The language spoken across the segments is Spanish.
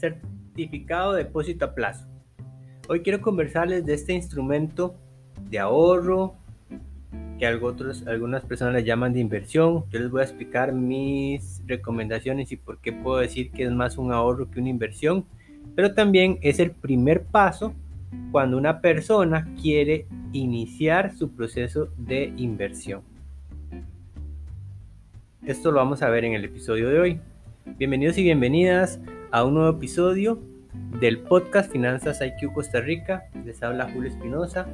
Certificado de depósito a plazo. Hoy quiero conversarles de este instrumento de ahorro que algunas personas le llaman de inversión. Yo les voy a explicar mis recomendaciones y por qué puedo decir que es más un ahorro que una inversión. Pero también es el primer paso cuando una persona quiere iniciar su proceso de inversión. Esto lo vamos a ver en el episodio de hoy. Bienvenidos y bienvenidas a un nuevo episodio del podcast Finanzas IQ Costa Rica. Les habla Julio Espinosa.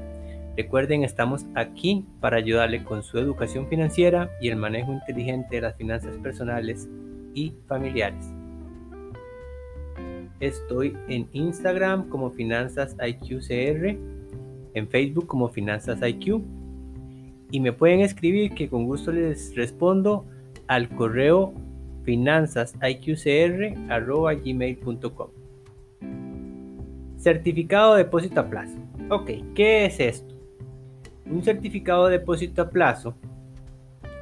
Recuerden, estamos aquí para ayudarle con su educación financiera y el manejo inteligente de las finanzas personales y familiares. Estoy en Instagram como Finanzas IQCR, en Facebook como Finanzas IQ y me pueden escribir que con gusto les respondo al correo finanzasiqcr.gmail.com Certificado de depósito a plazo. Ok, ¿qué es esto? Un certificado de depósito a plazo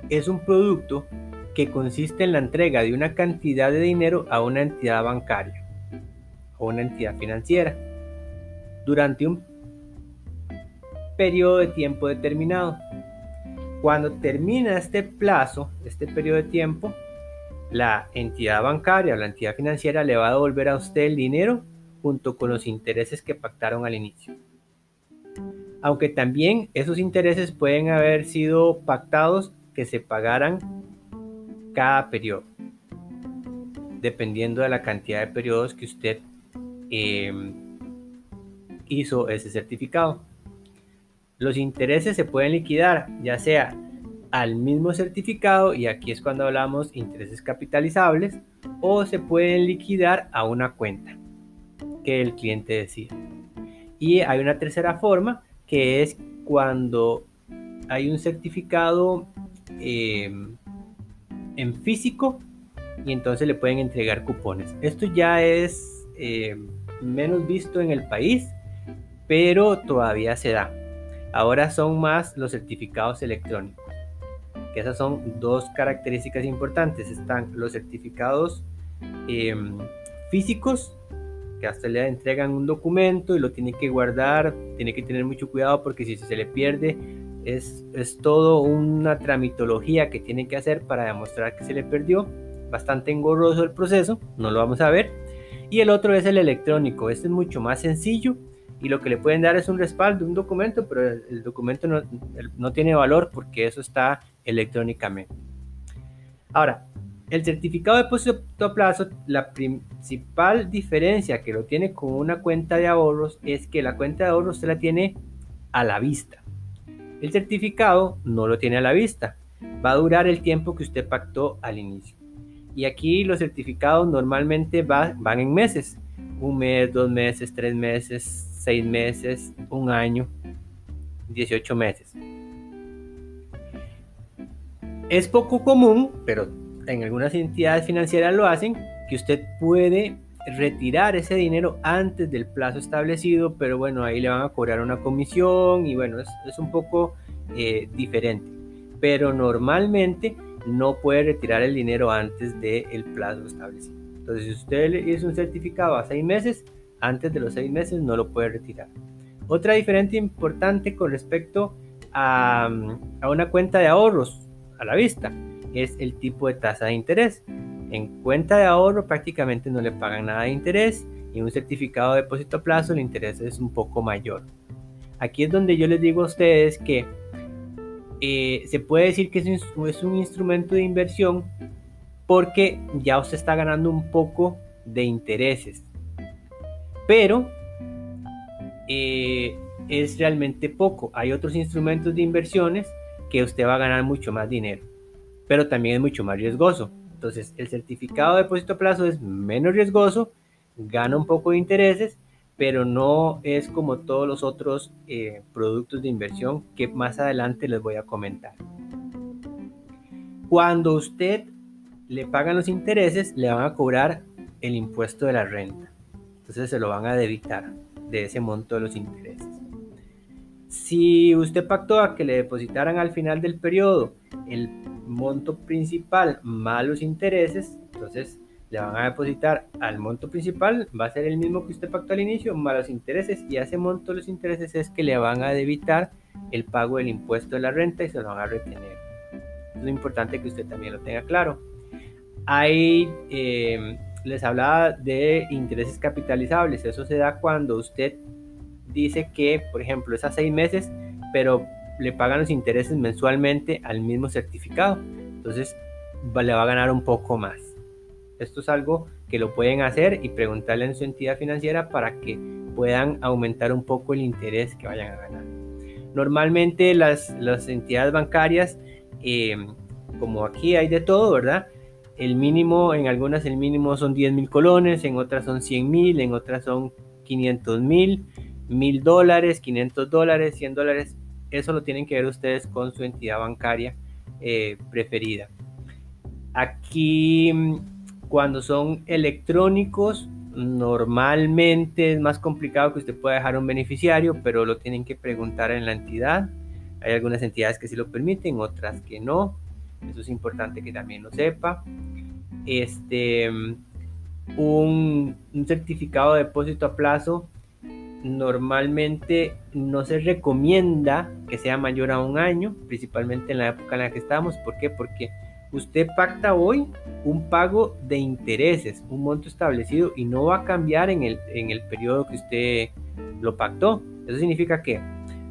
es un producto que consiste en la entrega de una cantidad de dinero a una entidad bancaria o una entidad financiera durante un periodo de tiempo determinado. Cuando termina este plazo, este periodo de tiempo, la entidad bancaria o la entidad financiera le va a devolver a usted el dinero junto con los intereses que pactaron al inicio. Aunque también esos intereses pueden haber sido pactados que se pagaran cada periodo, dependiendo de la cantidad de periodos que usted em, hizo ese certificado. Los intereses se pueden liquidar, ya sea al mismo certificado, y aquí es cuando hablamos intereses capitalizables, o se pueden liquidar a una cuenta que el cliente decida. Y hay una tercera forma, que es cuando hay un certificado em, en físico y entonces le pueden entregar cupones. Esto ya es em, menos visto en el país, pero todavía se da. Ahora son más los certificados electrónicos. Que esas son dos características importantes. Están los certificados em, físicos, que hasta le entregan un documento y lo tiene que guardar. Tiene que tener mucho cuidado porque si se le pierde es, es todo una tramitología que tiene que hacer para demostrar que se le perdió. Bastante engorroso el proceso, no lo vamos a ver. Y el otro es el electrónico. Este es mucho más sencillo y lo que le pueden dar es un respaldo, un documento, pero el, documento no, no, tiene valor porque eso está electrónicamente. Ahora, el certificado de depósito a plazo, la principal diferencia que lo tiene con una cuenta de ahorros es que la cuenta de ahorros se la tiene a la vista. El certificado no lo tiene a la vista. Va a durar el tiempo que usted pactó al inicio. Y aquí los certificados normalmente van en meses. Un mes, dos meses, tres meses, seis meses, un año, 18 meses. Es poco común, pero en algunas entidades financieras lo hacen, que usted puede retirar ese dinero antes del plazo establecido, pero bueno, ahí le van a cobrar una comisión y bueno, es, un poco eh, diferente. Pero normalmente no puede retirar el dinero antes del plazo establecido. Entonces, si usted hizo un certificado a seis meses, antes de los seis meses no lo puede retirar. Otra diferencia importante con respecto a, una cuenta de ahorros a la vista es el tipo de tasa de interés. En cuenta de ahorro prácticamente no le pagan nada de interés y en un certificado de depósito a plazo el interés es un poco mayor. Aquí es donde yo les digo a ustedes que eh, se puede decir que es un, es un instrumento de inversión porque ya usted está ganando un poco de intereses pero eh, es realmente poco. Hay otros instrumentos de inversiones que usted va a ganar mucho más dinero, pero también es mucho más riesgoso. Entonces, el certificado de depósito a plazo es menos riesgoso, gana un poco de intereses, pero no es como todos los otros eh, productos de inversión que más adelante les voy a comentar. Cuando usted le pagan los intereses, le van a cobrar el impuesto de la renta. Entonces se lo van a debitar de ese monto de los intereses. Si usted pactó a que le depositaran al final del periodo el monto principal más los intereses, entonces le van a depositar al monto principal, va a ser el mismo que usted pactó al inicio, más los intereses, y a ese monto los intereses es que le van a debitar el pago del impuesto de la renta y se lo van a retener. Es importante que usted también lo tenga claro. Hay, eh, les hablaba de intereses capitalizables, eso se da cuando usted dice que, por ejemplo, es a seis meses, pero le pagan los intereses mensualmente al mismo certificado. Entonces, le va a ganar un poco más. Esto es algo que lo pueden hacer y preguntarle en su entidad financiera para que puedan aumentar un poco el interés que vayan a ganar. Normalmente las, las entidades bancarias, eh, como aquí hay de todo, ¿verdad? El mínimo, en algunas el mínimo son 10 mil colones, en otras son 100 mil, en otras son 500 mil, mil dólares, 500 dólares, 100 dólares. Eso lo tienen que ver ustedes con su entidad bancaria eh, preferida. Aquí, cuando son electrónicos, normalmente es más complicado que usted pueda dejar un beneficiario, pero lo tienen que preguntar en la entidad. Hay algunas entidades que sí lo permiten, otras que no. Eso es importante que también lo sepa. Este, un, un certificado de depósito a plazo normalmente no se recomienda que sea mayor a un año, principalmente en la época en la que estamos. ¿Por qué? Porque usted pacta hoy un pago de intereses, un monto establecido y no va a cambiar en el, en el periodo que usted lo pactó. Eso significa que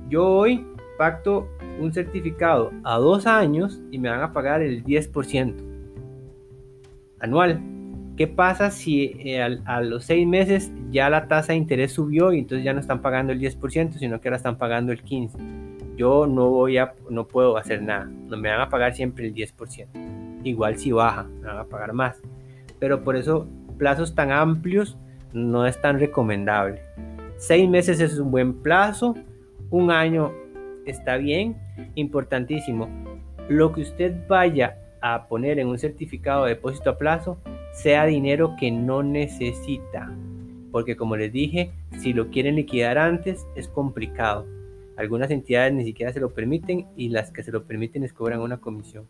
yo hoy pacto un certificado a dos años y me van a pagar el 10% anual. ¿Qué pasa si eh, a, los seis meses ya la tasa de interés subió y entonces ya no están pagando el 10%, sino que ahora están pagando el 15%? Yo no voy a, no puedo hacer nada, no me van a pagar siempre el 10%. Igual si baja, me van a pagar más. Pero por eso plazos tan amplios no es tan recomendable. Seis meses es un buen plazo, un año está bien, importantísimo. Lo que usted vaya a poner en un certificado de depósito a plazo sea dinero que no necesita. Porque como les dije, si lo quieren liquidar antes es complicado. Algunas entidades ni siquiera se lo permiten y las que se lo permiten les cobran una comisión.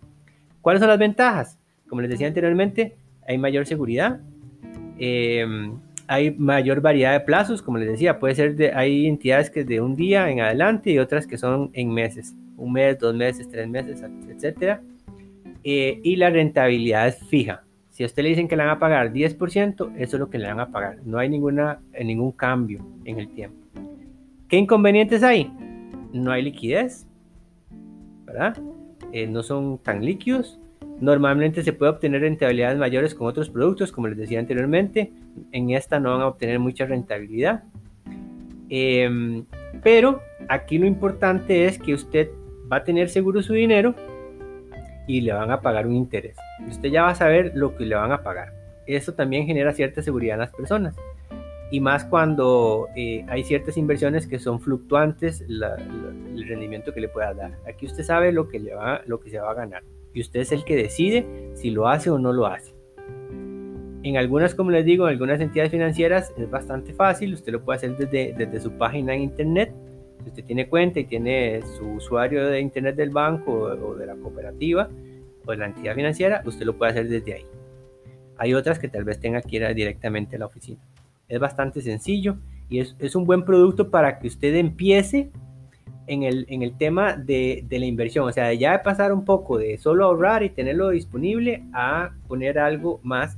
¿Cuáles son las ventajas? Como les decía anteriormente, hay mayor seguridad, em, hay mayor variedad de plazos, como les decía, puede ser de, hay entidades que de un día en adelante y otras que son en meses, un mes, dos meses, tres meses, etcétera. Eh, y la rentabilidad es fija. Si a usted le dicen que le van a pagar 10%, eso es lo que le van a pagar. No hay ninguna, ningún cambio en el tiempo. ¿Qué inconvenientes hay? No hay liquidez, ¿verdad? Eh, no son tan líquidos. Normalmente se puede obtener rentabilidades mayores con otros productos, como les decía anteriormente. En esta no van a obtener mucha rentabilidad. Em, pero aquí lo importante es que usted va a tener seguro su dinero y le van a pagar un interés. Usted ya va a saber lo que le van a pagar. Eso también genera cierta seguridad en las personas. Y más cuando eh, hay ciertas inversiones que son fluctuantes, el rendimiento que le pueda dar. Aquí usted sabe lo que, le va, lo que se va a ganar. Y usted es el que decide si lo hace o no lo hace. En algunas, como les digo, en algunas entidades financieras es bastante fácil. Usted lo puede hacer desde, desde su página en internet si usted tiene cuenta y tiene su usuario de internet del banco o de la cooperativa o de la entidad financiera, usted lo puede hacer desde ahí. Hay otras que tal vez tenga que ir directamente a la oficina. Es bastante sencillo y es, un buen producto para que usted empiece en el, en el tema de, de, la inversión. O sea, ya de pasar un poco de solo ahorrar y tenerlo disponible a poner algo más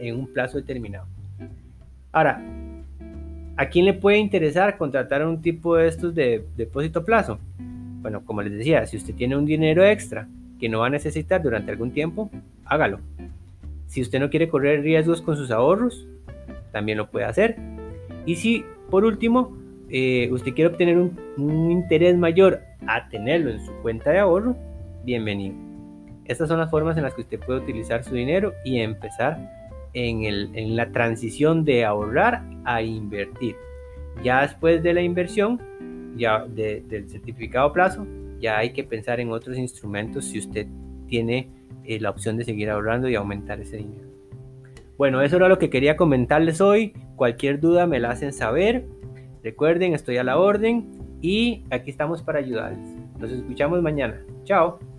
en un plazo determinado. Ahora, ¿A quién le puede interesar contratar un tipo de estos de depósito a plazo? Bueno, como les decía, si usted tiene un dinero extra que no va a necesitar durante algún tiempo, hágalo. Si usted no quiere correr riesgos con sus ahorros, también lo puede hacer. Y si, por último, eh, usted quiere obtener un, un interés mayor a tenerlo en su cuenta de ahorro, bienvenido. Estas son las formas en las que usted puede utilizar su dinero y empezar en, la transición de ahorrar a invertir. Ya después de la inversión, ya del certificado plazo, ya hay que pensar en otros instrumentos si usted tiene eh, la opción de seguir ahorrando y aumentar ese dinero. Bueno, eso era lo que quería comentarles hoy. Cualquier duda me la hacen saber. Recuerden, estoy a la orden y aquí estamos para ayudarles. Nos escuchamos mañana. Chao.